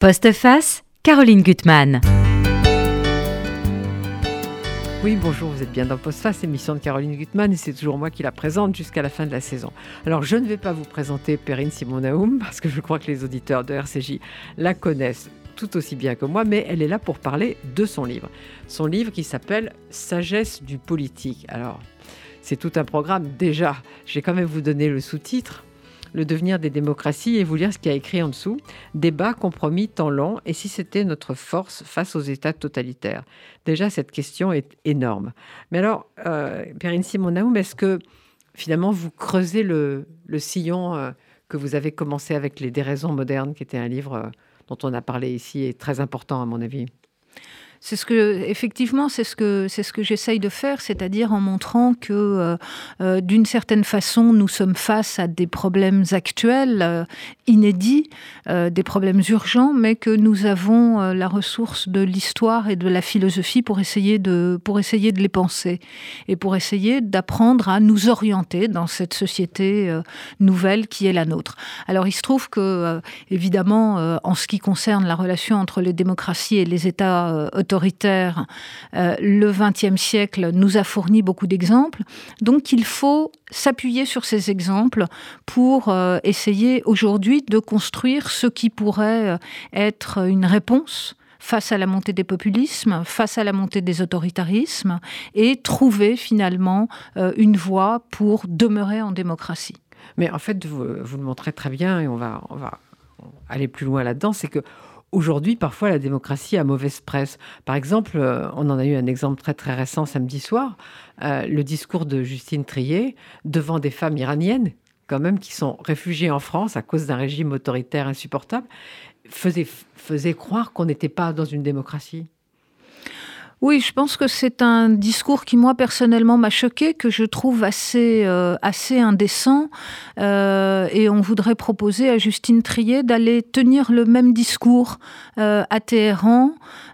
Postface, Caroline Gutmann. Oui, bonjour, vous êtes bien dans Postface, émission de Caroline Gutmann, et c'est toujours moi qui la présente jusqu'à la fin de la saison. Alors, je ne vais pas vous présenter Perrine Simon-Naoum, parce que je crois que les auditeurs de RCJ la connaissent tout aussi bien que moi, mais elle est là pour parler de son livre. Son livre qui s'appelle Sagesse du politique. Alors, c'est tout un programme. Déjà, je vais quand même vous donner le sous-titre le devenir des démocraties et vous lire ce qu'il y a écrit en dessous. Débat, compromis, temps long, et si c'était notre force face aux États totalitaires? Déjà, cette question est énorme. Mais alors, euh, Perrine Simonaoum, est-ce que finalement vous creusez le, sillon euh, que vous avez commencé avec Les déraisons modernes, qui était un livre euh, dont on a parlé ici et très important à mon avis? C'est ce que, effectivement, c'est ce que, c'est ce que j'essaye de faire, c'est-à-dire en montrant que, euh, euh, d'une certaine façon, nous sommes face à des problèmes actuels, euh, inédits, des problèmes urgents, mais que nous avons la ressource de l'histoire et de la philosophie pour essayer de, pour essayer de les penser et pour essayer d'apprendre à nous orienter dans cette société nouvelle qui est la nôtre. Alors, il se trouve que, évidemment, en ce qui concerne la relation entre les démocraties et les États autoritaire, euh, le XXe siècle nous a fourni beaucoup d'exemples. Donc il faut s'appuyer sur ces exemples pour euh, essayer aujourd'hui de construire ce qui pourrait euh, être une réponse face à la montée des populismes, face à la montée des autoritarismes, et trouver finalement une voie pour demeurer en démocratie. Mais en fait, vous, vous le montrez très bien, et on va, on va aller plus loin là-dedans, c'est que Aujourd'hui, parfois, la démocratie a mauvaise presse. Par exemple, euh, on en a eu un exemple très très récent samedi soir, euh, le discours de Justine Trier devant des femmes iraniennes, quand même, qui sont réfugiées en France à cause d'un régime autoritaire insupportable, faisait, faisait croire qu'on n'était pas dans une démocratie. Oui, je pense que c'est un discours qui, moi, personnellement, m'a choqué, que je trouve assez, euh, assez indécent. Euh, et on voudrait proposer à Justine Trier d'aller tenir le même discours euh, à Téhéran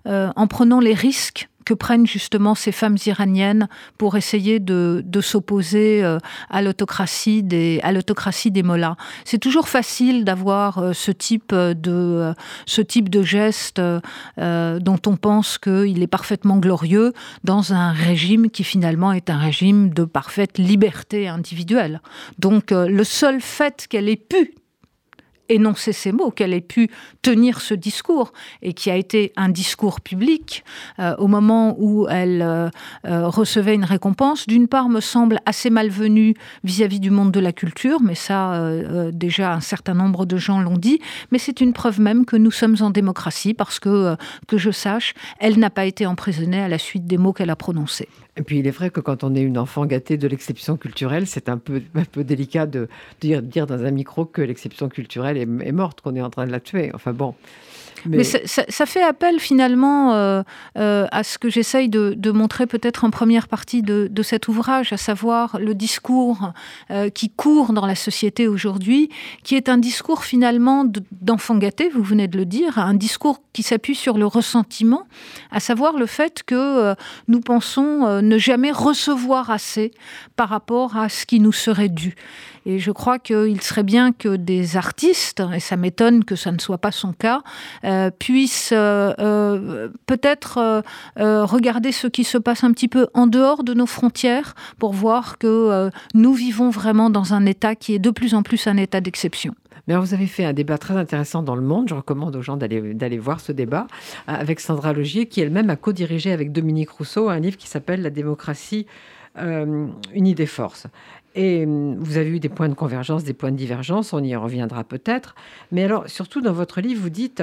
en prenant les risques que prennent justement ces femmes iraniennes pour essayer de, s'opposer euh, à l'autocratie des à l'autocratie des mollahs. C'est toujours facile d'avoir euh, ce type de euh, ce type de geste dont on pense qu'il est parfaitement glorieux dans un régime qui finalement est un régime de parfaite liberté individuelle. Donc le seul fait qu'elle ait pu énoncer ces mots, qu'elle ait pu tenir ce discours et qui a été un discours public euh, au moment où elle euh, euh, recevait une récompense, d'une part me semble assez malvenue vis-à-vis du monde de la culture, mais ça déjà un certain nombre de gens l'ont dit, mais c'est une preuve même que nous sommes en démocratie parce que, que je sache, elle n'a pas été emprisonnée à la suite des mots qu'elle a prononcés. Et puis il est vrai que quand on est une enfant gâtée de l'exception culturelle, c'est un peu, un peu délicat de dire, dire dans un micro que l'exception culturelle est, morte, qu'on est en train de la tuer. Enfin bon. Mais, ça, fait appel finalement euh, euh, à ce que j'essaye de, montrer peut-être en première partie de, cet ouvrage, à savoir le discours euh, qui court dans la société aujourd'hui, qui est un discours finalement d'enfant gâté, vous venez de le dire, un discours qui s'appuie sur le ressentiment, à savoir le fait que nous pensons ne jamais recevoir assez par rapport à ce qui nous serait dû. Et je crois qu'il serait bien que des artistes, et ça m'étonne que ça ne soit pas son cas, euh, puissent euh, euh, peut-être regarder ce qui se passe un petit peu en dehors de nos frontières pour voir que nous vivons vraiment dans un état qui est de plus en plus un état d'exception. Mais vous avez fait un débat très intéressant dans Le Monde. Je recommande aux gens d'aller voir ce débat avec Sandra Logier, qui elle-même a co-dirigé avec Dominique Rousseau un livre qui s'appelle La démocratie unie des forces. Et hum, vous avez eu des points de convergence, des points de divergence, on y reviendra peut-être. Mais alors, surtout dans votre livre, vous dites,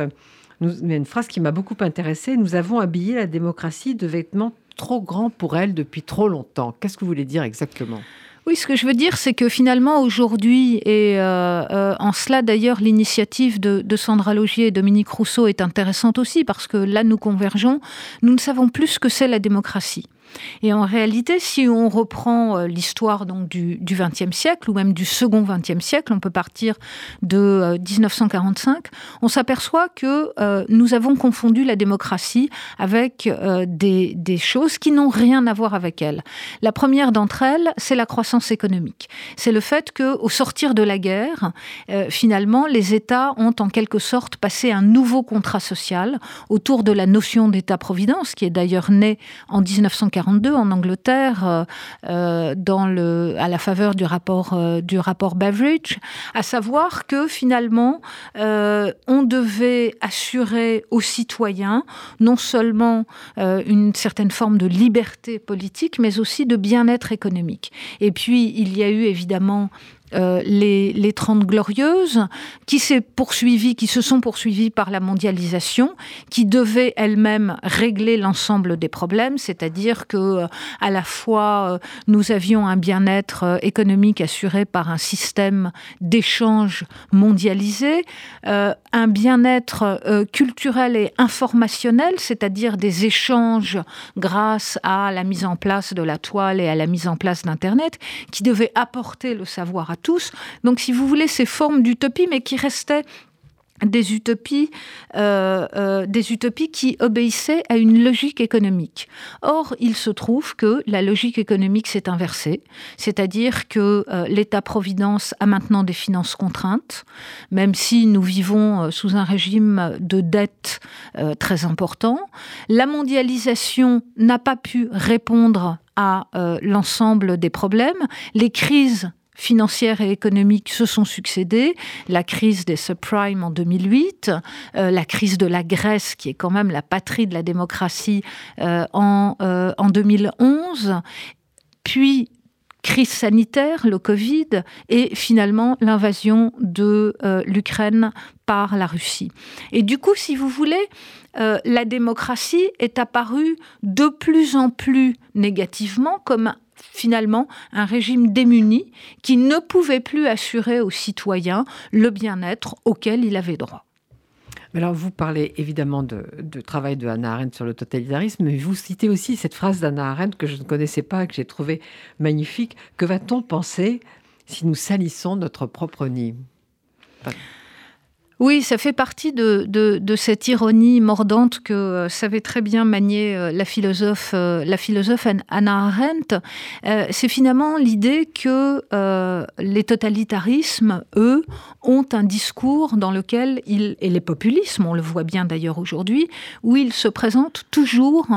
y a une phrase qui m'a beaucoup intéressée, nous avons habillé la démocratie de vêtements trop grands pour elle depuis trop longtemps. Qu'est-ce que vous voulez dire exactement? Oui, ce que je veux dire, c'est que finalement, aujourd'hui, et euh, euh, en cela d'ailleurs, l'initiative de, de, Sandra Logier et Dominique Rousseau est intéressante aussi, parce que là, nous convergeons, nous ne savons plus ce que c'est la démocratie. Et en réalité, si on reprend euh, l'histoire donc du XXe siècle ou même du second XXe siècle, on peut partir de 1945, on s'aperçoit que nous avons confondu la démocratie avec des, choses qui n'ont rien à voir avec elle. La première d'entre elles, c'est la croissance économique. C'est le fait que, au sortir de la guerre, finalement, les États ont en quelque sorte passé un nouveau contrat social autour de la notion d'État-providence, qui est d'ailleurs né en 1942 en Angleterre, euh, euh, à la faveur du rapport, euh, du rapport Beveridge, à savoir que finalement, on devait assurer aux citoyens non seulement une certaine forme de liberté politique, mais aussi de bien-être économique. Et puis, il y a eu évidemment euh, les, les 30 glorieuses, qui s'est poursuivi, qui se sont poursuivies par la mondialisation, qui devaient elles-mêmes régler l'ensemble des problèmes, c'est-à-dire que euh, à la fois euh, nous avions un bien-être économique assuré par un système d'échange mondialisé, un bien-être culturel et informationnel, c'est-à-dire des échanges grâce à la mise en place de la toile et à la mise en place d'Internet, qui devaient apporter le savoir à tous. Donc, si vous voulez, ces formes d'utopie, mais qui restaient des utopies, euh, euh, des utopies qui obéissaient à une logique économique. Or, il se trouve que la logique économique s'est inversée, c'est-à-dire que euh, l'État-providence a maintenant des finances contraintes, même si nous vivons sous un régime de dette très important. La mondialisation n'a pas pu répondre à l'ensemble des problèmes. Les crises financières et économiques se sont succédées. La crise des subprimes en 2008, euh, la crise de la Grèce, qui est quand même la patrie de la démocratie, euh, en, euh, en 2011, puis crise sanitaire, le Covid, et finalement l'invasion de l'Ukraine par la Russie. Et du coup, si vous voulez, la démocratie est apparue de plus en plus négativement comme finalement un régime démuni qui ne pouvait plus assurer aux citoyens le bien-être auquel il avait droit. Alors, vous parlez évidemment de, travail de Hannah Arendt sur le totalitarisme, mais vous citez aussi cette phrase d'Hannah Arendt que je ne connaissais pas, que j'ai trouvée magnifique. Que va-t-on penser si nous salissons notre propre nid? Oui, ça fait partie de, cette ironie mordante que euh, savait très bien manier euh, la philosophe, euh, la philosophe Anna Arendt. C'est finalement l'idée que les totalitarismes, eux, ont un discours dans lequel ils, et les populismes, on le voit bien d'ailleurs aujourd'hui, où ils se présentent toujours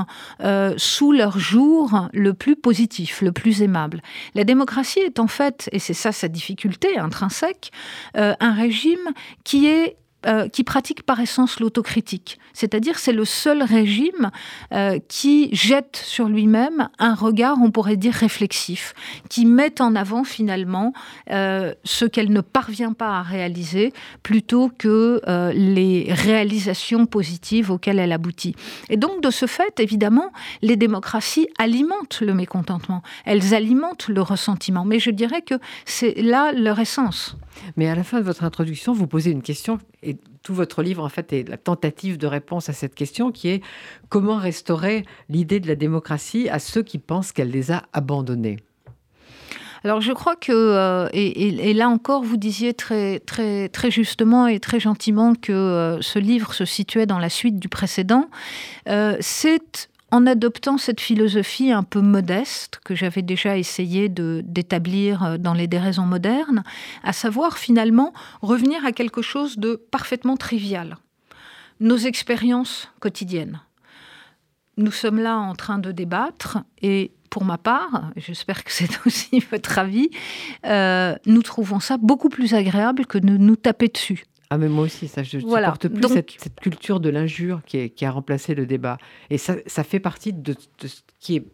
sous leur jour le plus positif, le plus aimable. La démocratie est en fait, et c'est ça sa difficulté intrinsèque, un régime qui est euh, qui pratique par essence l'autocritique. C'est-à-dire c'est le seul régime euh, qui jette sur lui-même un regard, on pourrait dire, réflexif, qui met en avant finalement euh, ce qu'elle ne parvient pas à réaliser plutôt que les réalisations positives auxquelles elle aboutit. Et donc de ce fait, évidemment, les démocraties alimentent le mécontentement, elles alimentent le ressentiment. Mais je dirais que c'est là leur essence. Mais à la fin de votre introduction, vous posez une question, et tout votre livre, en fait, est la tentative de réponse à cette question, qui est comment restaurer l'idée de la démocratie à ceux qui pensent qu'elle les a abandonnés? Alors je crois que, euh, et, là encore, vous disiez très, très, très justement et très gentiment que euh, ce livre se situait dans la suite du précédent. Euh, c'est en adoptant cette philosophie un peu modeste que j'avais déjà essayé d'établir euh, dans les déraisons modernes, à savoir finalement revenir à quelque chose de parfaitement trivial, nos expériences quotidiennes. Nous sommes là en train de débattre et pour ma part, j'espère que c'est aussi votre avis, euh, nous trouvons ça beaucoup plus agréable que de nous taper dessus. Ah mais moi aussi, ça, je ne supporte plus cette, culture de l'injure qui, a remplacé le débat. Et ça, fait partie de, ce qui est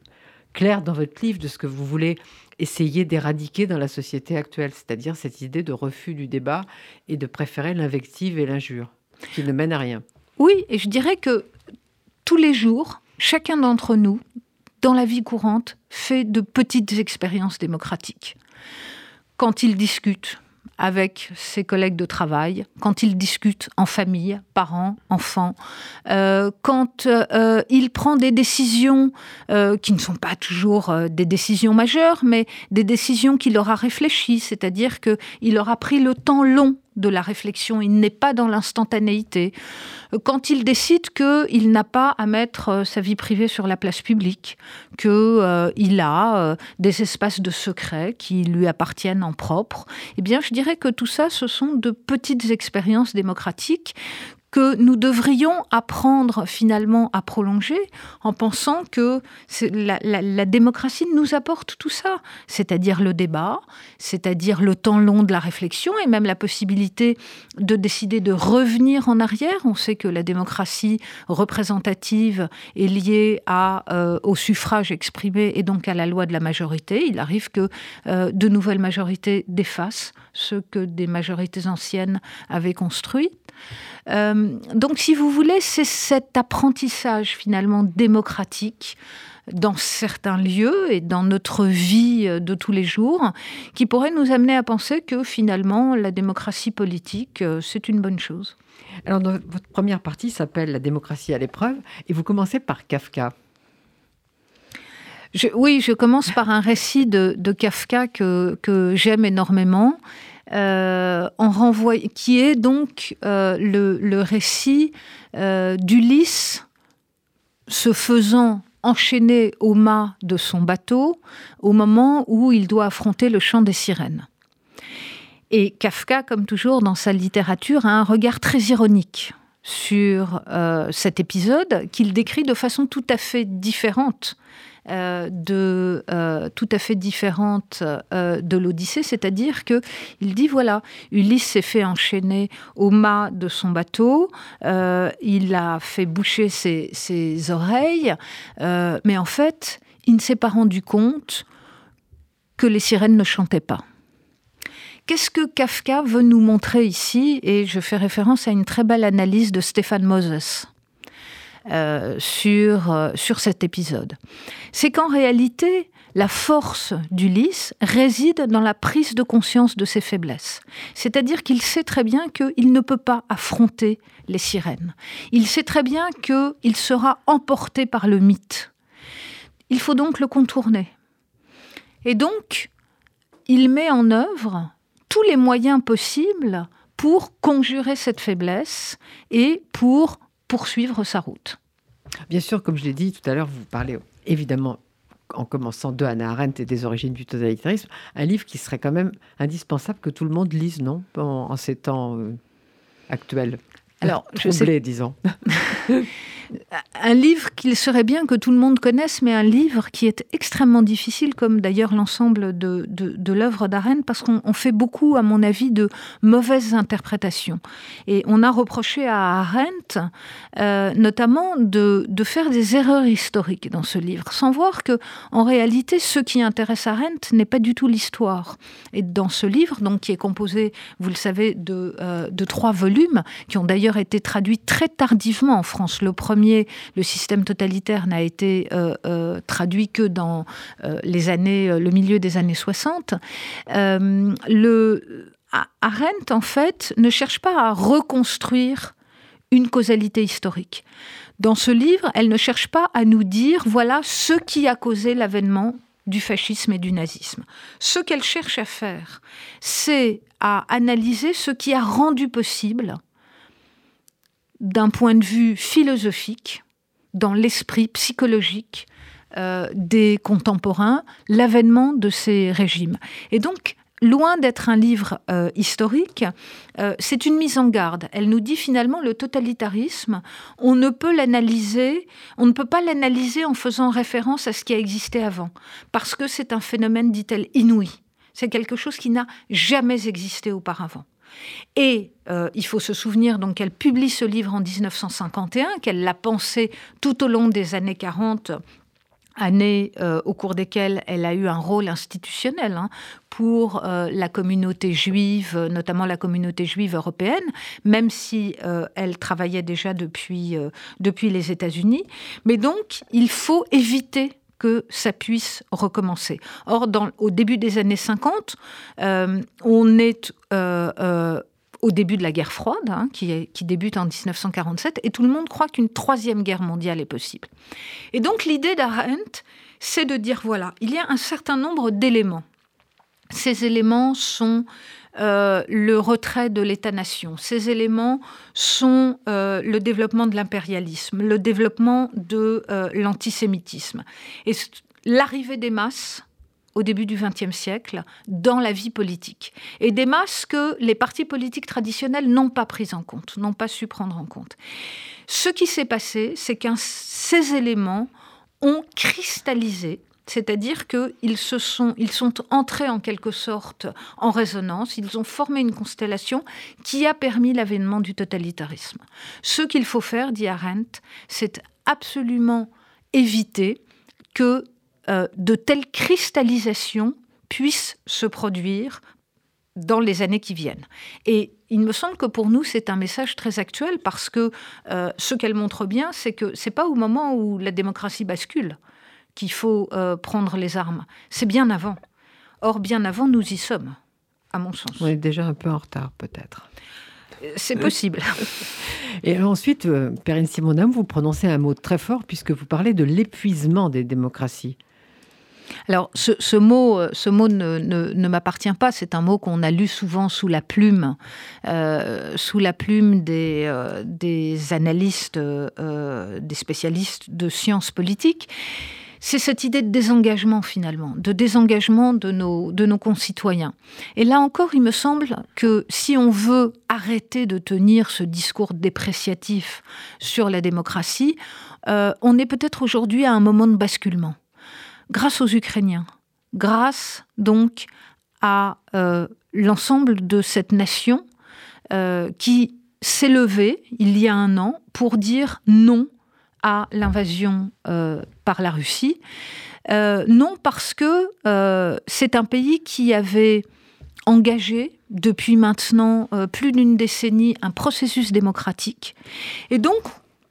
clair dans votre livre, de ce que vous voulez essayer d'éradiquer dans la société actuelle, c'est-à-dire cette idée de refus du débat et de préférer l'invective et l'injure, qui ne mène à rien. Oui, et je dirais que tous les jours, chacun d'entre nous, dans la vie courante, fait de petites expériences démocratiques. Quand il discute, avec ses collègues de travail, quand il discute en famille, parents, enfants, euh, quand euh, il prend des décisions euh, qui ne sont pas toujours des décisions majeures, mais des décisions qu'il aura réfléchies, c'est-à-dire qu'il aura pris le temps long de la réflexion, il n'est pas dans l'instantanéité. Quand il décide qu'il n'a pas à mettre euh, sa vie privée sur la place publique, qu'il euh, a euh, des espaces de secret qui lui appartiennent en propre, eh bien, je dirais que tout ça, ce sont de petites expériences démocratiques que nous devrions apprendre finalement à prolonger en pensant que la, démocratie nous apporte tout ça, c'est-à-dire le débat, c'est-à-dire le temps long de la réflexion et même la possibilité de décider de revenir en arrière. On sait que la démocratie représentative est liée euh, au suffrage exprimé et donc à la loi de la majorité. Il arrive que euh, de nouvelles majorités défassent ce que des majorités anciennes avaient construit. Euh, donc, si vous voulez, c'est cet apprentissage finalement démocratique dans certains lieux et dans notre vie de tous les jours, qui pourrait nous amener à penser que finalement la démocratie politique, euh, c'est une bonne chose. Alors, votre première partie s'appelle La démocratie à l'épreuve, et vous commencez par Kafka. oui, je commence par un récit de, Kafka que, que j'aime énormément euh, qui est donc euh, le, récit euh, d'Ulysse se faisant enchaîner au mât de son bateau au moment où il doit affronter le chant des sirènes. Et Kafka, comme toujours dans sa littérature, a un regard très ironique sur cet épisode qu'il décrit de façon tout à fait différente euh, euh, euh, de l'Odyssée, c'est-à-dire que il dit voilà, Ulysse s'est fait enchaîner au mât de son bateau, il a fait boucher ses, ses oreilles, mais en fait, il ne s'est pas rendu compte que les sirènes ne chantaient pas. Qu'est-ce que Kafka veut nous montrer ici? Et je fais référence à une très belle analyse de Stéphane Moses euh, sur, euh, sur cet épisode. C'est qu'en réalité, la force d'Ulysse réside dans la prise de conscience de ses faiblesses. C'est-à-dire qu'il sait très bien qu'il ne peut pas affronter les sirènes. Il sait très bien qu'il sera emporté par le mythe. Il faut donc le contourner. Et donc, il met en œuvre tous les moyens possibles pour conjurer cette faiblesse et pour poursuivre sa route. Bien sûr, comme je l'ai dit tout à l'heure, vous parlez évidemment en commençant de Hannah Arendt et des origines du totalitarisme, un livre qui serait quand même indispensable que tout le monde lise, non en, ces temps euh, actuels. Alors, je sais... disons. un livre qu'il serait bien que tout le monde connaisse, mais un livre qui est extrêmement difficile, comme d'ailleurs l'ensemble de, l'œuvre d'Arendt, parce qu'on fait beaucoup, à mon avis, de mauvaises interprétations. Et on a reproché à Arendt, euh, notamment, de, faire des erreurs historiques dans ce livre, sans voir que, en réalité, ce qui intéresse Arendt n'est pas du tout l'histoire. Et dans ce livre, donc, qui est composé, vous le savez, de, euh, de trois volumes, qui ont d'ailleurs été traduits très tardivement en France. Le premier le système totalitaire n'a été euh, euh, traduit que dans euh, les années, le milieu des années 60. le Arendt, en fait, ne cherche pas à reconstruire une causalité historique. Dans ce livre, elle ne cherche pas à nous dire voilà ce qui a causé l'avènement du fascisme et du nazisme. Ce qu'elle cherche à faire, c'est à analyser ce qui a rendu possible d'un point de vue philosophique, dans l'esprit psychologique euh, des contemporains, l'avènement de ces régimes. Et donc, loin d'être un livre euh, historique, euh, c'est une mise en garde. Elle nous dit finalement le totalitarisme, on ne peut l'analyser, on ne peut pas l'analyser en faisant référence à ce qui a existé avant, parce que c'est un phénomène, dit-elle, inouï. C'est quelque chose qui n'a jamais existé auparavant. Et euh, il faut se souvenir donc qu'elle publie ce livre en 1951, qu'elle l'a pensé tout au long des années 40 années euh, au cours desquelles elle a eu un rôle institutionnel hein, pour euh, la communauté juive, notamment la communauté juive européenne, même si elle travaillait déjà depuis, depuis les États-Unis. Mais donc, il faut éviter que ça puisse recommencer. Or, au début des années 50, on est au début de la guerre froide, hein, qui, débute en 1947, et tout le monde croit qu'une troisième guerre mondiale est possible. Et donc l'idée d'Arendt, c'est de dire, voilà, il y a un certain nombre d'éléments. Ces éléments sont euh, le retrait de l'État-nation. Ces éléments sont euh, le développement de l'impérialisme, le développement de euh, l'antisémitisme et l'arrivée des masses au début du XXe siècle dans la vie politique. Et des masses que les partis politiques traditionnels n'ont pas prises en compte, n'ont pas su prendre en compte. Ce qui s'est passé, c'est que ces éléments ont cristallisé c'est-à-dire qu'ils se sont, ils sont entrés en quelque sorte en résonance, ils ont formé une constellation qui a permis l'avènement du totalitarisme. Ce qu'il faut faire, dit Arendt, c'est absolument éviter que euh, de telles cristallisations puissent se produire dans les années qui viennent. Et il me semble que pour nous, c'est un message très actuel parce que euh, ce qu'elle montre bien, c'est que c'est pas au moment où la démocratie bascule qu'il faut euh, prendre les armes. C'est bien avant. Or, bien avant, nous y sommes, à mon sens. On est déjà un peu en retard, peut-être. C'est possible. Et ensuite, Perrine Simonam, vous prononcez un mot très fort puisque vous parlez de l'épuisement des démocraties. Alors, ce, mot, euh, ce mot ne, m'appartient pas. C'est un mot qu'on a lu souvent sous la plume, euh, sous la plume des, euh, des analystes, des spécialistes de sciences politiques. C'est cette idée de désengagement finalement, de désengagement de nos, concitoyens. Et là encore, il me semble que si on veut arrêter de tenir ce discours dépréciatif sur la démocratie, on est peut-être aujourd'hui à un moment de basculement grâce aux Ukrainiens, grâce donc à euh, l'ensemble de cette nation euh, qui s'est levée il y a un an pour dire non à l'invasion euh, par la Russie. non parce que c'est un pays qui avait engagé depuis maintenant plus d'une décennie un processus démocratique. Et donc,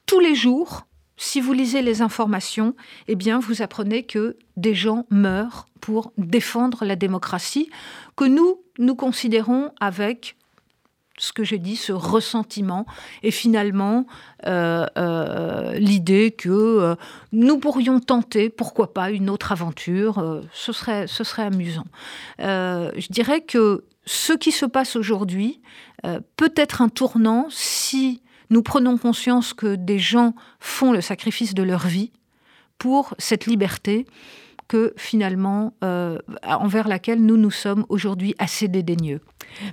tous les jours, si vous lisez les informations, eh bien, vous apprenez que des gens meurent pour défendre la démocratie, que nous, nous considérons avec ce que j'ai dit, ce ressentiment, et finalement euh, euh, l'idée que euh, nous pourrions tenter, pourquoi pas, une autre aventure, ce, serait, ce serait amusant. je dirais que ce qui se passe aujourd'hui peut être un tournant si nous prenons conscience que des gens font le sacrifice de leur vie pour cette liberté que finalement, euh, envers laquelle nous nous sommes aujourd'hui assez dédaigneux.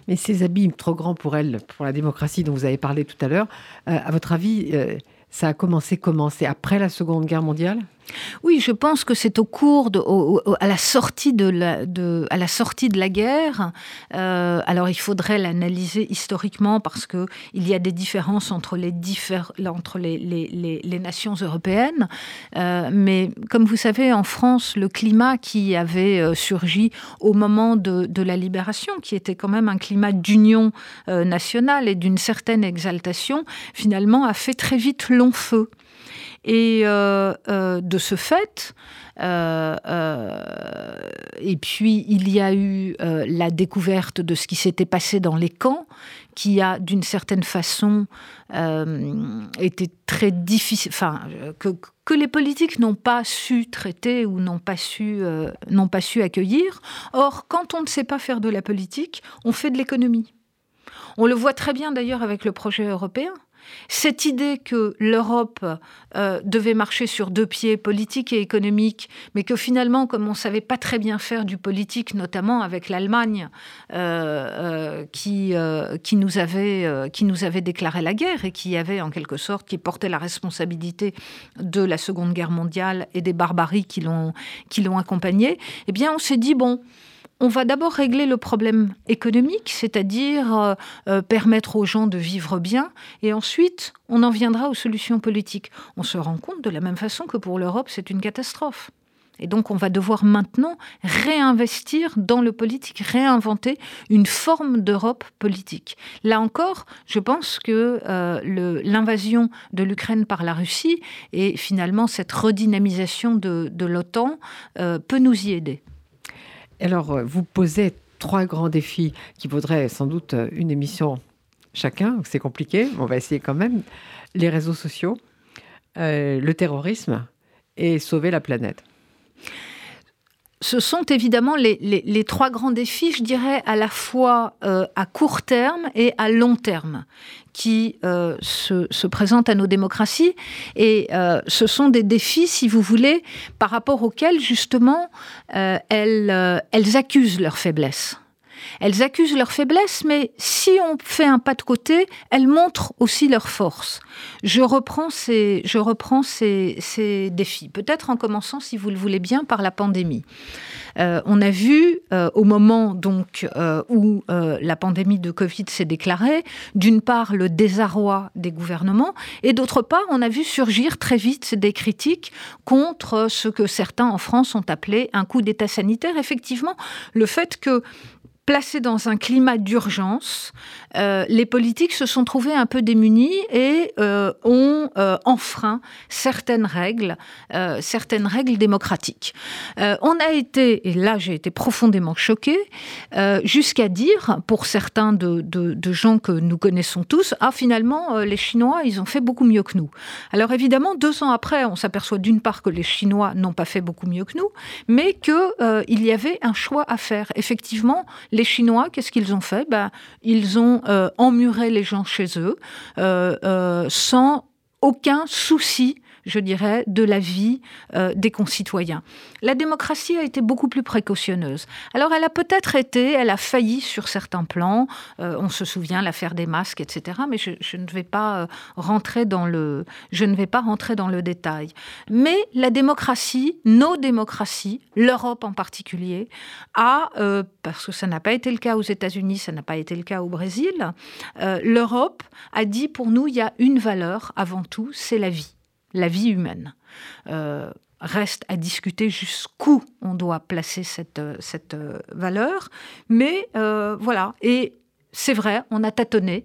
Mais ces abîmes trop grands pour elle, pour la démocratie dont vous avez parlé tout à l'heure, euh, à votre avis, euh, ça a commencé comment? C'est après la Seconde Guerre mondiale? Oui, je pense que c'est au cours de, à la sortie de la, à la sortie de la guerre. Euh, alors il faudrait l'analyser historiquement parce que il y a des différences entre les, entre les, les, nations européennes. Euh, mais comme vous savez, en France, le climat qui avait euh, surgi au moment de, de, la libération, qui était quand même un climat d'union nationale et d'une certaine exaltation, finalement a fait très vite long feu. Et euh, euh, de ce fait, euh, et puis il y a eu la découverte de ce qui s'était passé dans les camps, qui a d'une certaine façon été très difficile, enfin que, que les politiques n'ont pas su traiter ou n'ont pas su n'ont pas su accueillir. Or, quand on ne sait pas faire de la politique, on fait de l'économie. On le voit très bien d'ailleurs avec le projet européen. Cette idée que l'Europe euh, devait marcher sur deux pieds, politique et économique, mais que finalement, comme on ne savait pas très bien faire du politique, notamment avec l'Allemagne, euh, euh, qui, qui, nous avait, qui nous avait déclaré la guerre et qui avait en quelque sorte, qui portait la responsabilité de la Seconde Guerre mondiale et des barbaries qui l'ont accompagnée, eh bien on s'est dit, bon, on va d'abord régler le problème économique, c'est-à-dire euh, euh, permettre aux gens de vivre bien, et ensuite on en viendra aux solutions politiques. On se rend compte de la même façon que pour l'Europe, c'est une catastrophe. Et donc on va devoir maintenant réinvestir dans le politique, réinventer une forme d'Europe politique. Là encore, je pense que euh, l'invasion de l'Ukraine par la Russie et finalement cette redynamisation de, l'OTAN peut nous y aider. Alors, euh, vous posez trois grands défis qui vaudraient sans doute une émission chacun. C'est compliqué, on va essayer quand même. Les réseaux sociaux, le terrorisme et sauver la planète ce sont évidemment les, trois grands défis, je dirais, à la fois euh, à court terme et à long terme, qui euh, se, présentent à nos démocraties. Et euh, ce sont des défis, si vous voulez, par rapport auxquels, justement, elles, elles accusent leur faiblesse. Elles accusent leur faiblesse, mais si on fait un pas de côté, elles montrent aussi leur force. Je reprends ces, défis, peut-être en commençant, si vous le voulez bien, par la pandémie. Euh, on a vu euh, au moment donc euh, où la pandémie de Covid s'est déclarée, d'une part le désarroi des gouvernements et d'autre part on a vu surgir très vite des critiques contre ce que certains en France ont appelé un coup d'État sanitaire. Effectivement, le fait que placés dans un climat d'urgence, euh, les politiques se sont trouvés un peu démunis et euh, ont euh, enfreint certaines règles, certaines règles démocratiques. on a été, et là j'ai été profondément choquée, jusqu'à dire, pour certains de, gens que nous connaissons tous, ah finalement les Chinois, ils ont fait beaucoup mieux que nous. Alors évidemment, deux ans après, on s'aperçoit d'une part que les Chinois n'ont pas fait beaucoup mieux que nous, mais qu'il y avait un choix à faire. Effectivement, les Chinois, qu'est-ce qu'ils ont fait? Ben, Ils ont euh, emmuré les gens chez eux euh, euh, sans aucun souci je dirais, de la vie euh, des concitoyens. La démocratie a été beaucoup plus précautionneuse. Alors elle a peut-être été, elle a failli sur certains plans, euh, on se souvient l'affaire des masques, etc. Mais je, ne vais pas euh, rentrer dans le, je ne vais pas rentrer dans le détail. Mais la démocratie, nos démocraties, l'Europe en particulier, a, parce que ça n'a pas été le cas aux États-Unis, ça n'a pas été le cas au Brésil, l'Europe a dit pour nous il y a une valeur avant tout, c'est la vie la vie humaine. Euh, reste à discuter jusqu'où on doit placer cette, cette euh, valeur. Mais euh, voilà, et c'est vrai, on a tâtonné,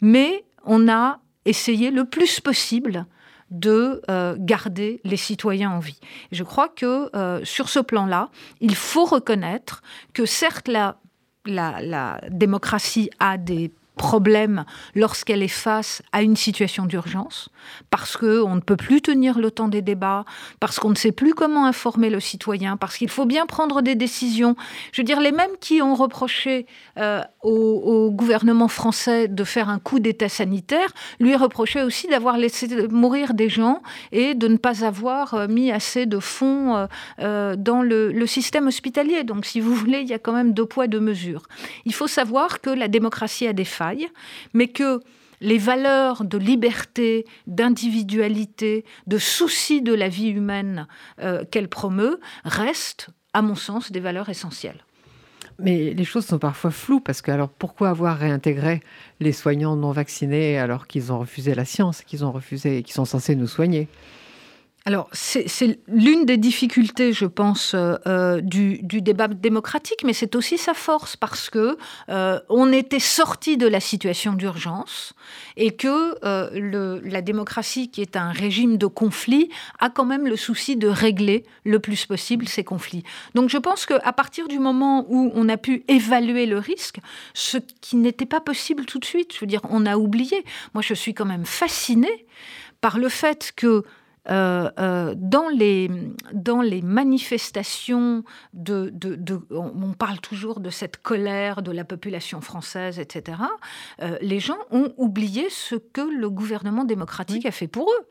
mais on a essayé le plus possible de garder les citoyens en vie. Je crois que sur ce plan-là, il faut reconnaître que certes la, la, la démocratie a des problème lorsqu'elle est face à une situation d'urgence, parce qu'on ne peut plus tenir le temps des débats, parce qu'on ne sait plus comment informer le citoyen, parce qu'il faut bien prendre des décisions. Je veux dire, les mêmes qui ont reproché euh, au, gouvernement français de faire un coup d'État sanitaire, lui reprochaient aussi d'avoir laissé mourir des gens et de ne pas avoir euh, mis assez de fonds euh, dans le, le système hospitalier. Donc, si vous voulez, il y a quand même deux poids, deux mesures. Il faut savoir que la démocratie a des failles mais que les valeurs de liberté, d'individualité, de souci de la vie humaine euh, qu'elle promeut restent, à mon sens, des valeurs essentielles. Mais les choses sont parfois floues parce que alors pourquoi avoir réintégré les soignants non vaccinés alors qu'ils ont refusé la science, qu'ils ont refusé, qu'ils sont censés nous soigner? Alors, c'est l'une des difficultés, je pense, euh, euh, du, débat démocratique, mais c'est aussi sa force parce que euh, on était sorti de la situation d'urgence et que la démocratie, qui est un régime de conflit, a quand même le souci de régler le plus possible ces conflits. Donc, je pense qu'à partir du moment où on a pu évaluer le risque, ce qui n'était pas possible tout de suite, je veux dire, on a oublié. Moi, je suis quand même fascinée par le fait que euh, euh, dans, les, dans les manifestations, de, on, parle toujours de cette colère de la population française, etc., euh, les gens ont oublié ce que le gouvernement démocratique a fait pour eux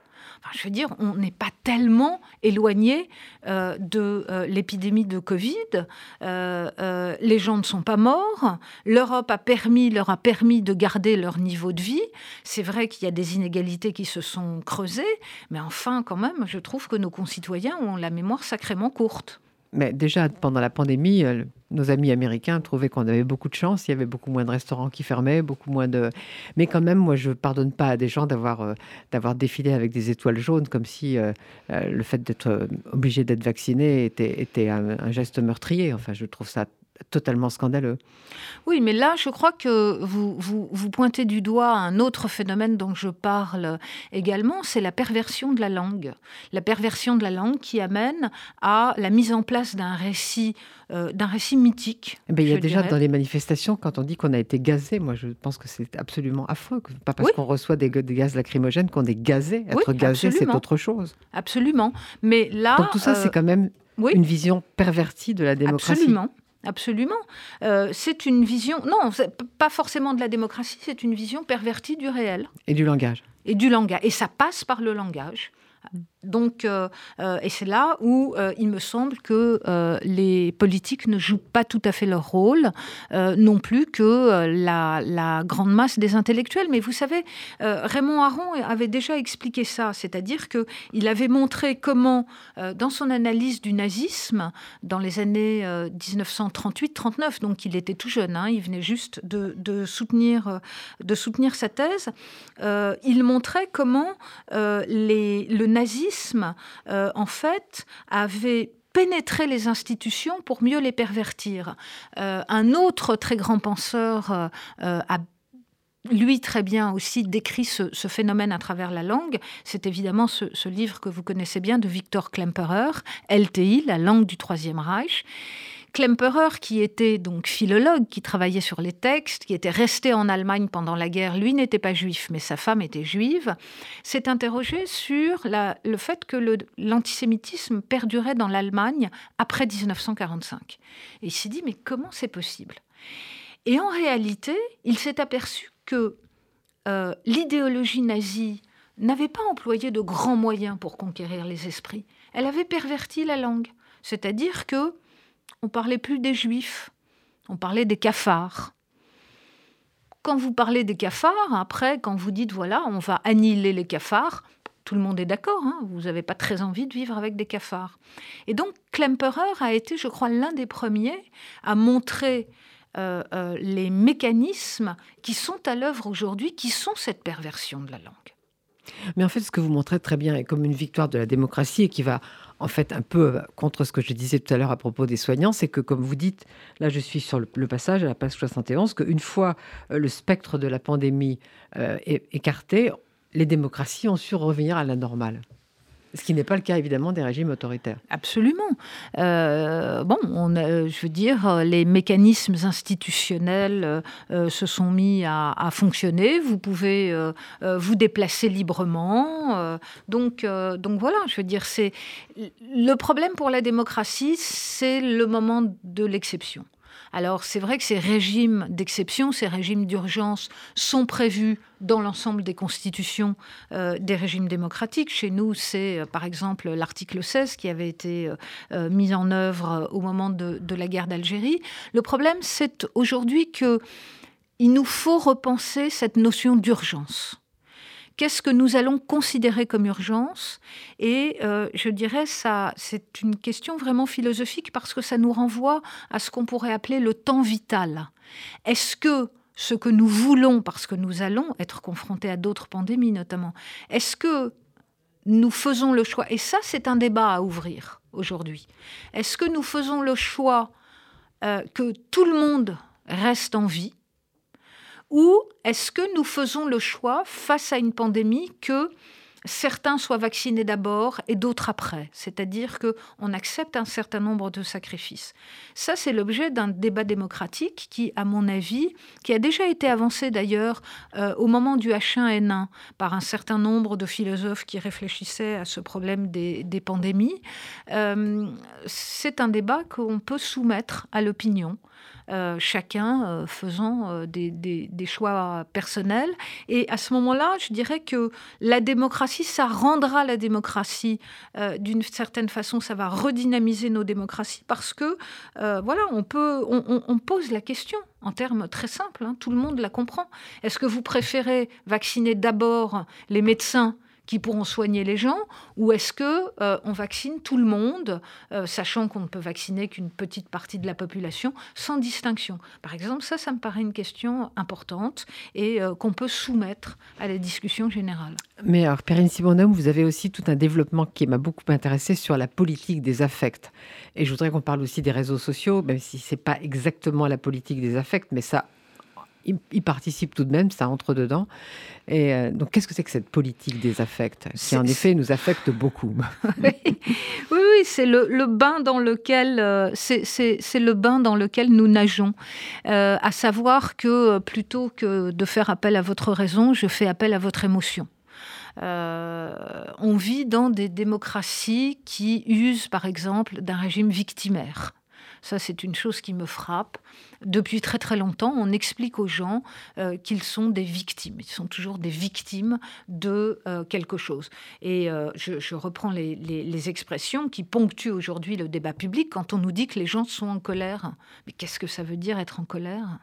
je veux dire, on n'est pas tellement éloigné euh, de euh, l'épidémie de Covid. Euh, les gens ne sont pas morts. L'Europe a permis, leur a permis de garder leur niveau de vie. C'est vrai qu'il y a des inégalités qui se sont creusées, mais enfin, quand même, je trouve que nos concitoyens ont la mémoire sacrément courte. Mais déjà, pendant la pandémie, euh, nos amis américains trouvaient qu'on avait beaucoup de chance. Il y avait beaucoup moins de restaurants qui fermaient, beaucoup moins de. Mais quand même, moi, je ne pardonne pas à des gens d'avoir euh, d'avoir défilé avec des étoiles jaunes, comme si euh, le fait d'être obligé d'être vacciné était, était un, un, geste meurtrier. Enfin, je trouve ça totalement scandaleux. Oui, mais là, je crois que vous, vous, pointez du doigt un autre phénomène dont je parle également, c'est la perversion de la langue. La perversion de la langue qui amène à la mise en place d'un récit, euh, d'un récit mythique. Eh ben, il y a déjà dans les manifestations, quand on dit qu'on a été gazé, moi je pense que c'est absolument affreux. Pas parce qu'on reçoit des, gaz lacrymogènes qu'on est gazé. Être gazé, c'est autre chose. Absolument. Mais là. Donc tout ça, c'est euh, quand même une vision pervertie de la démocratie. Absolument. Absolument. Euh, c'est une vision, non, pas forcément de la démocratie, c'est une vision pervertie du réel. Et du langage. Et du langage. Et ça passe par le langage. Donc, euh, euh, et c'est là où euh, il me semble que les politiques ne jouent pas tout à fait leur rôle, non plus que la, grande masse des intellectuels. Mais vous savez, Raymond Aron avait déjà expliqué ça, c'est-à-dire qu'il avait montré comment, dans son analyse du nazisme, dans les années 1938-39, donc il était tout jeune, hein, il venait juste de, soutenir, sa thèse, il montrait comment le nazisme, euh, en fait, avait pénétré les institutions pour mieux les pervertir. Euh, un autre très grand penseur euh, a lui très bien aussi décrit ce, phénomène à travers la langue. C'est évidemment ce, ce, livre que vous connaissez bien de Victor Klemperer, LTI, la langue du Troisième Reich. Klemperer, qui était donc philologue, qui travaillait sur les textes, qui était resté en Allemagne pendant la guerre, lui n'était pas juif, mais sa femme était juive, s'est interrogé sur le fait que l'antisémitisme perdurait dans l'Allemagne après 1945. Et il s'est dit, mais comment c'est possible? Et en réalité, il s'est aperçu que euh, l'idéologie nazie n'avait pas employé de grands moyens pour conquérir les esprits. Elle avait perverti la langue. C'est-à-dire que on parlait plus des juifs, on parlait des cafards. Quand vous parlez des cafards, après, quand vous dites voilà, on va annihiler les cafards, tout le monde est d'accord, hein, vous n'avez pas très envie de vivre avec des cafards. Et donc Klemperer a été, je crois, l'un des premiers à montrer euh, euh, les mécanismes qui sont à l'œuvre aujourd'hui, qui sont cette perversion de la langue. Mais en fait, ce que vous montrez très bien est comme une victoire de la démocratie et qui va en fait un peu euh, contre ce que je disais tout à l'heure à propos des soignants, c'est que comme vous dites, là je suis sur le, passage à la page 71, qu'une fois euh, le spectre de la pandémie euh, écarté, les démocraties ont su revenir à la normale. Ce qui n'est pas le cas évidemment des régimes autoritaires. Absolument. Euh, bon, on je veux dire, les mécanismes institutionnels euh, se sont mis à, fonctionner. Vous pouvez euh, vous déplacer librement. donc, donc voilà, je veux dire, c'est le problème pour la démocratie, c'est le moment de l'exception. Alors c'est vrai que ces régimes d'exception, ces régimes d'urgence sont prévus dans l'ensemble des constitutions euh, des régimes démocratiques. Chez nous, c'est euh, par exemple l'article 16 qui avait été euh, mis en œuvre au moment de, la guerre d'Algérie. Le problème, c'est aujourd'hui que il nous faut repenser cette notion d'urgence qu'est-ce que nous allons considérer comme urgence Et euh, je dirais ça, c'est une question vraiment philosophique parce que ça nous renvoie à ce qu'on pourrait appeler le temps vital. Est-ce que ce que nous voulons, parce que nous allons être confrontés à d'autres pandémies notamment, est-ce que nous faisons le choix? Et ça, c'est un débat à ouvrir aujourd'hui. Est-ce que nous faisons le choix euh, que tout le monde reste en vie? Ou est-ce que nous faisons le choix, face à une pandémie, que certains soient vaccinés d'abord et d'autres après, c'est-à-dire que on accepte un certain nombre de sacrifices. Ça, c'est l'objet d'un débat démocratique qui, à mon avis, qui a déjà été avancé d'ailleurs euh, au moment du H1N1 par un certain nombre de philosophes qui réfléchissaient à ce problème des, pandémies. Euh, c'est un débat qu'on peut soumettre à l'opinion. Euh, chacun euh, faisant euh, des, choix personnels. Et à ce moment-là, je dirais que la démocratie, ça rendra la démocratie d'une certaine façon, ça va redynamiser nos démocraties parce que, voilà, on, peut, on, pose la question en termes très simples, hein, tout le monde la comprend. Est-ce que vous préférez vacciner d'abord les médecins qui pourront soigner les gens ou est-ce que on vaccine tout le monde, sachant qu'on ne peut vacciner qu'une petite partie de la population, sans distinction? Par exemple, ça, ça me paraît une question importante et qu'on peut soumettre à la discussion générale. Mais alors, Perrine Simonhomme, vous avez aussi tout un développement qui m'a beaucoup intéressé sur la politique des affects. Et je voudrais qu'on parle aussi des réseaux sociaux, même si ce n'est pas exactement la politique des affects, mais ça y participe tout de même, ça entre dedans. Et euh, donc, qu'est-ce que c'est que cette politique des affects qui, en effet, nous affecte beaucoup Oui, oui, c'est le, bain dans lequel euh, c'est le bain dans lequel nous nageons. Euh, à savoir que plutôt que de faire appel à votre raison, je fais appel à votre émotion. on vit dans des démocraties qui usent, par exemple, d'un régime victimaire. Ça, c'est une chose qui me frappe. Depuis très très longtemps, on explique aux gens euh, qu'ils sont des victimes. Ils sont toujours des victimes de euh, quelque chose. Et euh, je, reprends les, expressions qui ponctuent aujourd'hui le débat public quand on nous dit que les gens sont en colère. Mais qu'est-ce que ça veut dire être en colère?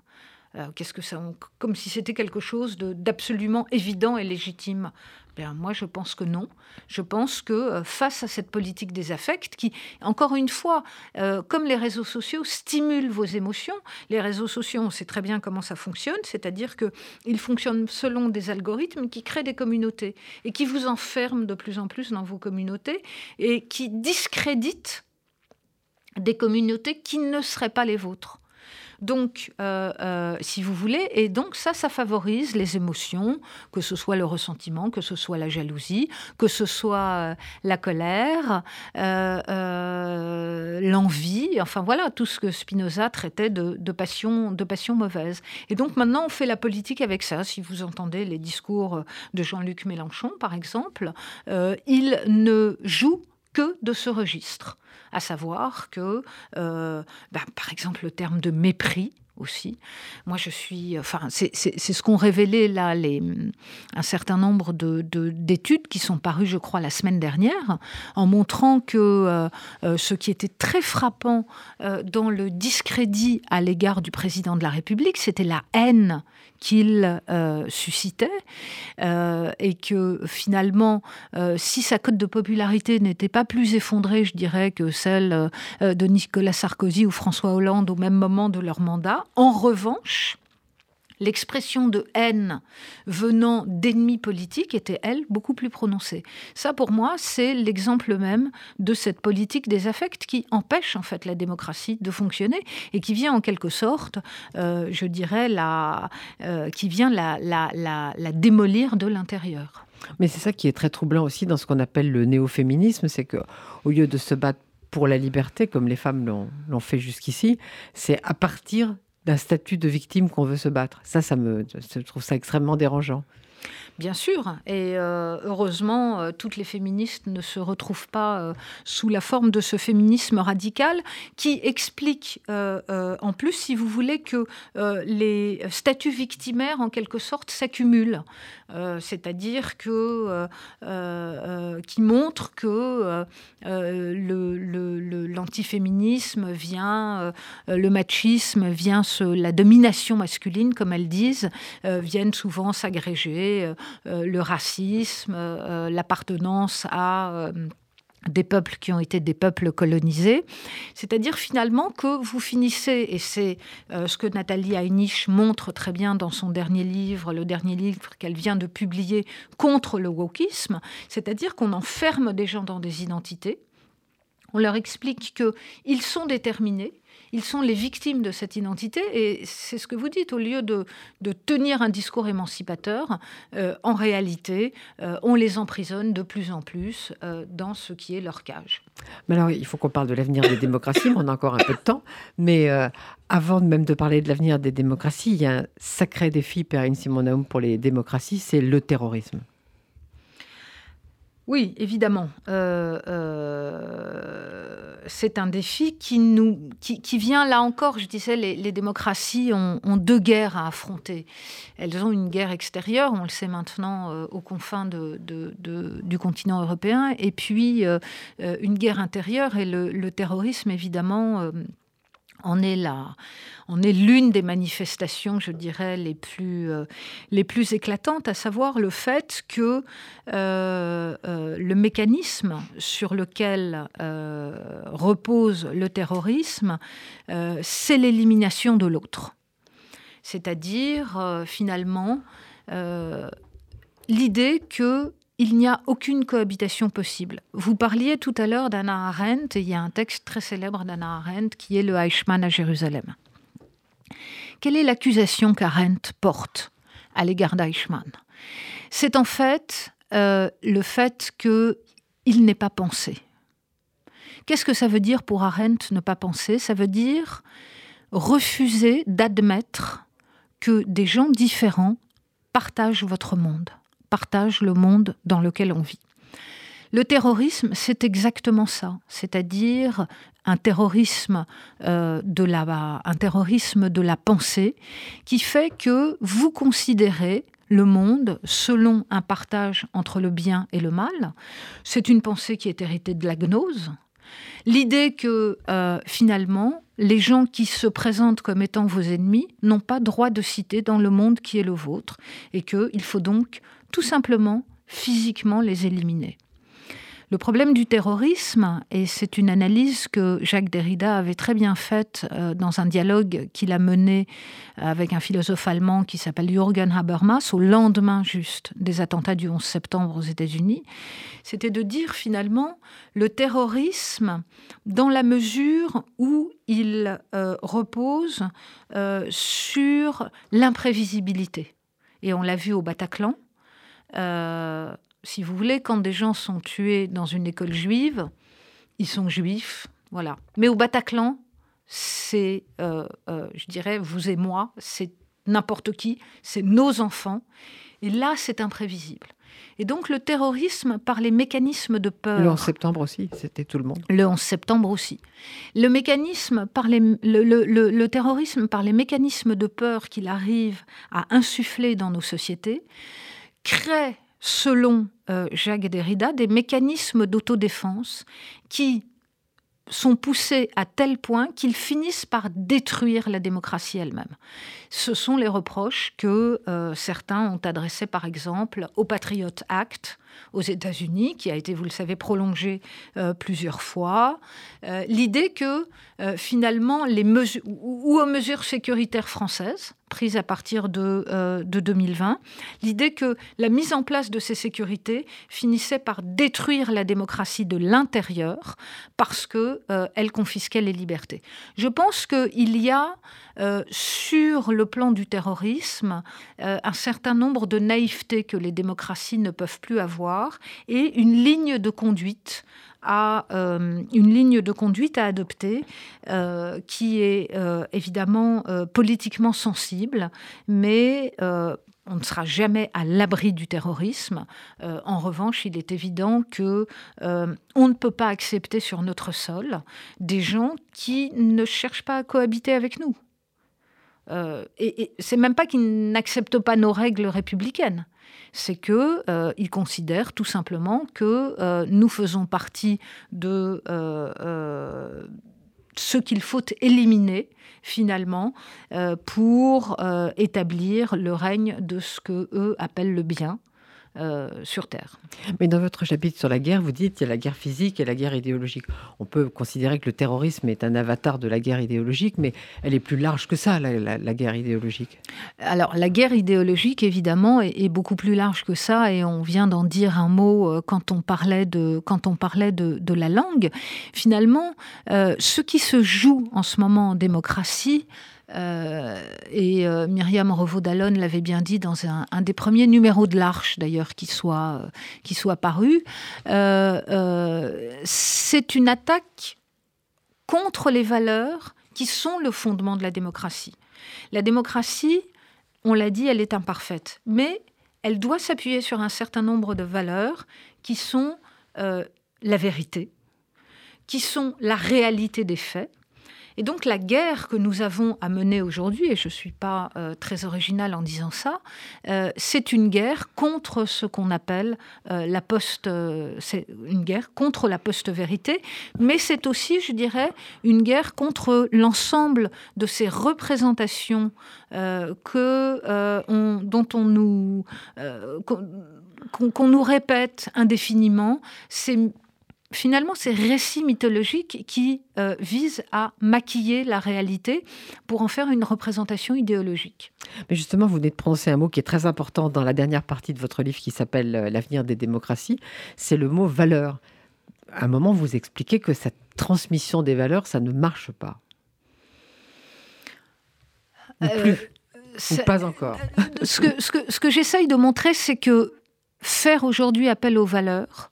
Qu'est-ce que ça, comme si c'était quelque chose d'absolument évident et légitime. Ben, moi, je pense que non. Je pense que euh, face à cette politique des affects, qui, encore une fois, euh, comme les réseaux sociaux, stimulent vos émotions, les réseaux sociaux, on sait très bien comment ça fonctionne, c'est-à-dire qu'ils fonctionnent selon des algorithmes qui créent des communautés et qui vous enferment de plus en plus dans vos communautés et qui discréditent des communautés qui ne seraient pas les vôtres. Donc, euh, euh, si vous voulez, et donc ça, ça favorise les émotions, que ce soit le ressentiment, que ce soit la jalousie, que ce soit euh, la colère, l'envie, enfin voilà, tout ce que Spinoza traitait de, de, passion, de passion mauvaise. Et donc maintenant, on fait la politique avec ça. Si vous entendez les discours de Jean-Luc Mélenchon, par exemple, il ne joue que de ce registre. À savoir que, euh, bah, par exemple, le terme de mépris aussi. Moi, je suis. Enfin, c'est ce qu'ont révélé là les, un certain nombre d'études de, d'études qui sont parues, je crois, la semaine dernière, en montrant que euh, euh, ce qui était très frappant dans le discrédit à l'égard du président de la République, c'était la haine qu'il euh, suscitait euh, et que finalement, euh, si sa cote de popularité n'était pas plus effondrée, je dirais, que celle de Nicolas Sarkozy ou François Hollande au même moment de leur mandat, en revanche, L'expression de haine venant d'ennemis politiques était, elle, beaucoup plus prononcée. Ça, pour moi, c'est l'exemple même de cette politique des affects qui empêche, en fait, la démocratie de fonctionner et qui vient, en quelque sorte, euh, je dirais, la, euh, qui vient la, démolir de l'intérieur. Mais c'est ça qui est très troublant aussi dans ce qu'on appelle le néo-féminisme, c'est que au lieu de se battre pour la liberté, comme les femmes l'ont fait jusqu'ici, c'est à partir d'un statut de victime qu'on veut se battre. Ça, ça me, trouve ça extrêmement dérangeant. Bien sûr, et euh, heureusement, euh, toutes les féministes ne se retrouvent pas euh, sous la forme de ce féminisme radical qui explique, en plus, si vous voulez, que les statuts victimaires, en quelque sorte, s'accumulent. C'est-à-dire que qui montre que l'antiféminisme vient, le machisme vient, la domination masculine, comme elles disent, viennent souvent s'agréger le racisme, euh, l'appartenance à euh, des peuples qui ont été des peuples colonisés. C'est-à-dire finalement que vous finissez, et c'est ce que Nathalie Heinrich montre très bien dans son dernier livre, le dernier livre qu'elle vient de publier contre le wokisme, c'est-à-dire qu'on enferme des gens dans des identités, on leur explique qu'ils sont déterminés, ils sont les victimes de cette identité. Et c'est ce que vous dites, au lieu de, tenir un discours émancipateur, euh, en réalité, euh, on les emprisonne de plus en plus euh, dans ce qui est leur cage. Mais alors, il faut qu'on parle de l'avenir des démocraties, mais on a encore un peu de temps. Mais avant même de parler de l'avenir des démocraties, il y a un sacré défi, Perrine Simonaum, pour les démocraties, c'est le terrorisme. Oui, évidemment. Euh, euh, c'est un défi qui, nous, qui, vient, là encore, je disais, les, démocraties ont, deux guerres à affronter. Elles ont une guerre extérieure, on le sait maintenant, euh, aux confins du continent européen, et puis une guerre intérieure, et le terrorisme, évidemment on est l'une des manifestations, je dirais, les plus, euh, éclatantes, à savoir le fait que euh, euh, le mécanisme sur lequel repose le terrorisme, c'est l'élimination de l'autre. C'est-à-dire, finalement, l'idée que il n'y a aucune cohabitation possible. Vous parliez tout à l'heure d'Anna Arendt, et il y a un texte très célèbre d'Anna Arendt qui est le Eichmann à Jérusalem. Quelle est l'accusation qu'Arendt porte à l'égard d'Eichmann? C'est en fait euh, le fait qu'il n'est pas pensé. Qu'est-ce que ça veut dire pour Arendt ne pas penser? Ça veut dire refuser d'admettre que des gens différents partagent votre monde, partagent le monde dans lequel on vit. Le terrorisme, c'est exactement ça, c'est-à-dire un terrorisme, euh, de la, un terrorisme de la pensée qui fait que vous considérez le monde selon un partage entre le bien et le mal. C'est une pensée qui est héritée de la gnose. L'idée que euh, finalement, les gens qui se présentent comme étant vos ennemis n'ont pas droit de citer dans le monde qui est le vôtre et qu'il faut donc tout simplement physiquement les éliminer. Le problème du terrorisme, et c'est une analyse que Jacques Derrida avait très bien faite euh, dans un dialogue qu'il a mené avec un philosophe allemand qui s'appelle Jürgen Habermas, au lendemain juste des attentats du 11 septembre aux États-Unis, c'était de dire finalement le terrorisme dans la mesure où il euh, repose euh, sur l'imprévisibilité. Et on l'a vu au Bataclan si vous voulez, quand des gens sont tués dans une école juive, ils sont juifs, voilà. Mais au Bataclan, c'est, euh, euh, je dirais, vous et moi, c'est n'importe qui, c'est nos enfants. Et là, c'est imprévisible. Et donc le terrorisme par les mécanismes de peur. Le 11 septembre aussi, c'était tout le monde. Le 11 septembre aussi. Le mécanisme par les, le, le terrorisme par les mécanismes de peur qu'il arrive à insuffler dans nos sociétés crée selon euh, Jacques Derrida, des mécanismes d'autodéfense qui sont poussés à tel point qu'ils finissent par détruire la démocratie elle-même. Ce sont les reproches que euh, certains ont adressés, par exemple, au Patriot Act aux États-Unis, qui a été, vous le savez, prolongé euh, plusieurs fois. L'idée que finalement, les ou aux mesures sécuritaires françaises, prise à partir de, 2020, euh, l'idée que la mise en place de ces sécurités finissait par détruire la démocratie de l'intérieur parce qu'elle euh, elle confisquait les libertés. Je pense qu'il y a euh, sur le plan du terrorisme un certain nombre de naïvetés que les démocraties ne peuvent plus avoir et une ligne de conduite à euh, une ligne de conduite à adopter euh, qui est euh, évidemment politiquement sensible, mais on ne sera jamais à l'abri du terrorisme. en revanche, il est évident que on ne peut pas accepter sur notre sol des gens qui ne cherchent pas à cohabiter avec nous. et, et c'est même pas qu'ils n'acceptent pas nos règles républicaines c'est que euh, considèrent tout simplement que euh, nous faisons partie de euh, ce qu'il faut éliminer finalement pour établir le règne de ce que eux appellent le bien euh, sur Terre. Mais dans votre chapitre sur la guerre, vous dites qu'il y a la guerre physique et la guerre idéologique. On peut considérer que le terrorisme est un avatar de la guerre idéologique, mais elle est plus large que ça, la, guerre idéologique. Alors, la guerre idéologique, évidemment, est, beaucoup plus large que ça, et on vient d'en dire un mot euh, quand on parlait de, quand on parlait de, la langue. Finalement, euh, ce qui se joue en ce moment en démocratie, et euh, Myriam Revaud-Dallon l'avait bien dit dans un, des premiers numéros de l'Arche, d'ailleurs, qui soit, qui soit paru. Euh, c'est une attaque contre les valeurs qui sont le fondement de la démocratie. La démocratie, on l'a dit, elle est imparfaite, mais elle doit s'appuyer sur un certain nombre de valeurs qui sont la vérité, qui sont la réalité des faits, Et donc la guerre que nous avons à mener aujourd'hui, et je ne suis pas euh, très originale en disant ça, euh, c'est une guerre contre ce qu'on appelle euh, la post, c'est une guerre contre la post-vérité, mais c'est aussi, je dirais, une guerre contre l'ensemble de ces représentations dont on nous qu'on nous répète indéfiniment. Finalement ces récits mythologiques qui euh, visent à maquiller la réalité pour en faire une représentation idéologique. Mais justement, vous venez de prononcer un mot qui est très important dans la dernière partie de votre livre qui s'appelle euh, L'avenir des démocraties, c'est le mot valeur. À un moment, vous expliquez que cette transmission des valeurs, ça ne marche pas. Ou euh, plus, ou pas encore. ce que, ce que, ce que j'essaye de montrer, c'est que faire aujourd'hui appel aux valeurs,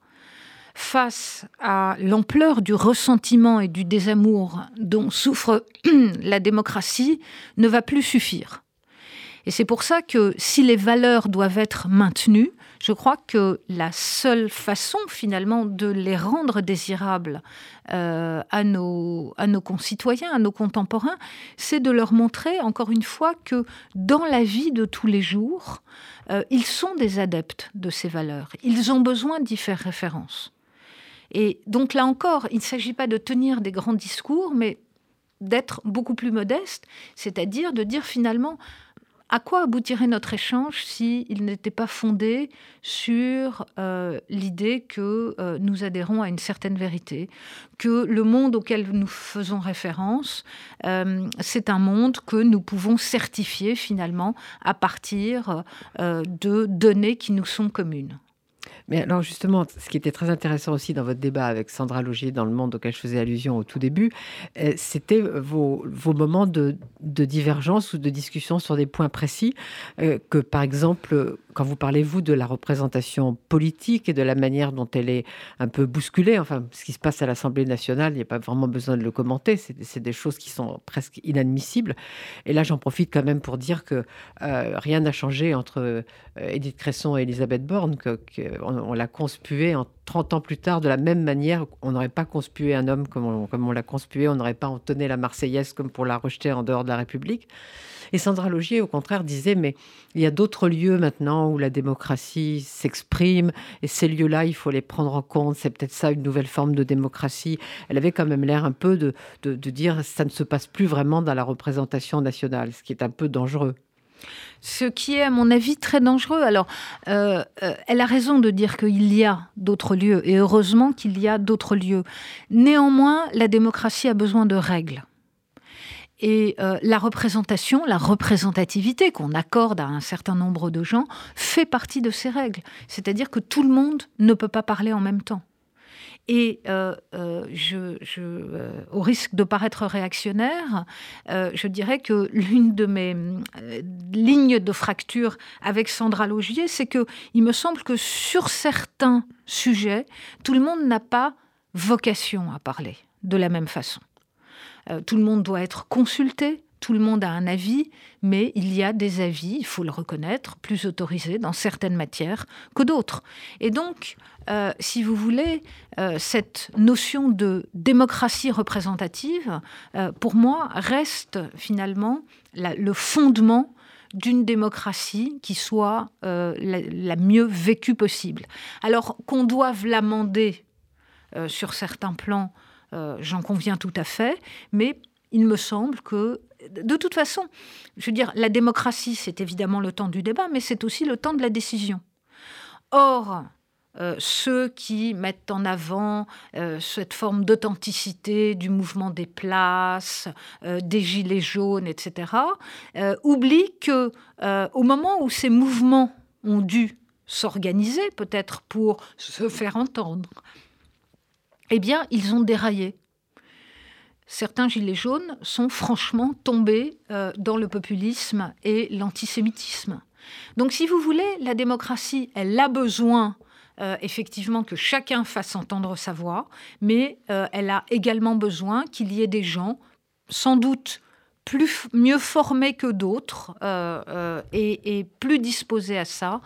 face à l'ampleur du ressentiment et du désamour dont souffre la démocratie, ne va plus suffire. Et c'est pour ça que si les valeurs doivent être maintenues, je crois que la seule façon finalement de les rendre désirables euh, à, nos, à nos concitoyens, à nos contemporains, c'est de leur montrer encore une fois que dans la vie de tous les jours, euh, ils sont des adeptes de ces valeurs. Ils ont besoin d'y faire référence. Et donc là encore, il ne s'agit pas de tenir des grands discours, mais d'être beaucoup plus modeste, c'est-à-dire de dire finalement à quoi aboutirait notre échange s'il n'était pas fondé sur euh, l'idée que euh, nous adhérons à une certaine vérité, que le monde auquel nous faisons référence, euh, c'est un monde que nous pouvons certifier finalement à partir de données qui nous sont communes. Mais alors justement, ce qui était très intéressant aussi dans votre débat avec Sandra Logier dans Le Monde auquel je faisais allusion au tout début, euh, c'était vos, moments de, divergence ou de discussion sur des points précis, euh, que par exemple, quand vous parlez, vous, de la représentation politique et de la manière dont elle est un peu bousculée, enfin, ce qui se passe à l'Assemblée nationale, il n'y a pas vraiment besoin de le commenter, c'est des choses qui sont presque inadmissibles. Et là, j'en profite quand même pour dire que euh, rien n'a changé entre Edith Cresson et Elisabeth Borne, que, on, l'a conspué en 30 ans plus tard de la même manière. On n'aurait pas conspué un homme comme on, on l'a conspué, on n'aurait pas entonné la Marseillaise comme pour la rejeter en dehors de la République. Et Sandra Logier, au contraire, disait, mais il y a d'autres lieux maintenant où la démocratie s'exprime, et ces lieux-là, il faut les prendre en compte. C'est peut-être ça une nouvelle forme de démocratie. Elle avait quand même l'air un peu de, de dire, ça ne se passe plus vraiment dans la représentation nationale, ce qui est un peu dangereux ce qui est, à mon avis, très dangereux. Alors, euh, euh, elle a raison de dire qu'il y a d'autres lieux, et heureusement qu'il y a d'autres lieux. Néanmoins, la démocratie a besoin de règles. Et euh, la représentation, la représentativité qu'on accorde à un certain nombre de gens fait partie de ces règles. C'est-à-dire que tout le monde ne peut pas parler en même temps. Et euh, euh, euh, au risque de paraître réactionnaire, je dirais que l'une de mes lignes de fracture avec Sandra Logier, c'est que il me semble que sur certains sujets, tout le monde n'a pas vocation à parler de la même façon. tout le monde doit être consulté, tout le monde a un avis, mais il y a des avis, il faut le reconnaître, plus autorisés dans certaines matières que d'autres. Et donc, euh, si vous voulez, euh, cette notion de démocratie représentative, euh, pour moi, reste finalement le fondement d'une démocratie qui soit la, mieux vécue possible. Alors qu'on doive l'amender sur certains plans, j'en conviens tout à fait, mais il me semble que, de toute façon, je veux dire, la démocratie, c'est évidemment le temps du débat, mais c'est aussi le temps de la décision. Or, euh, ceux qui mettent en avant euh, cette forme d'authenticité du mouvement des places, euh, des gilets jaunes, etc., oublient que au moment où ces mouvements ont dû s'organiser, peut-être pour se faire entendre, eh bien, ils ont déraillé certains gilets jaunes sont franchement tombés euh, dans le populisme et l'antisémitisme. Donc si vous voulez, la démocratie, elle a besoin euh, effectivement que chacun fasse entendre sa voix, mais euh, elle a également besoin qu'il y ait des gens, sans doute plus, mieux formés que d'autres et, et, plus disposés à ça,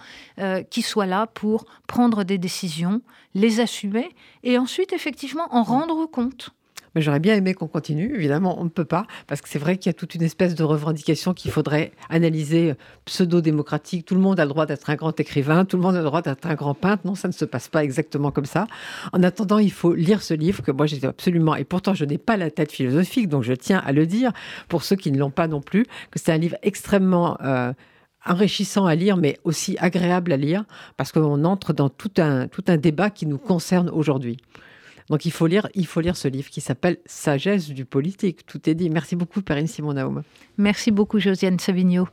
qui soient là pour prendre des décisions, les assumer et ensuite effectivement en rendre compte. Mais j'aurais bien aimé qu'on continue. Évidemment, on ne peut pas, parce que c'est vrai qu'il y a toute une espèce de revendication qu'il faudrait analyser pseudo-démocratique. Tout le monde a le droit d'être un grand écrivain, tout le monde a le droit d'être un grand peintre. Non, ça ne se passe pas exactement comme ça. En attendant, il faut lire ce livre que moi j'ai absolument, et pourtant je n'ai pas la tête philosophique, donc je tiens à le dire pour ceux qui ne l'ont pas non plus, que c'est un livre extrêmement... Euh, enrichissant à lire, mais aussi agréable à lire, parce qu'on entre dans tout un, tout un débat qui nous concerne aujourd'hui. Donc il faut lire, il faut lire ce livre qui s'appelle Sagesse du politique. Tout est dit. Merci beaucoup, Perrine Simon-Naum. Merci beaucoup, Josiane Savigno.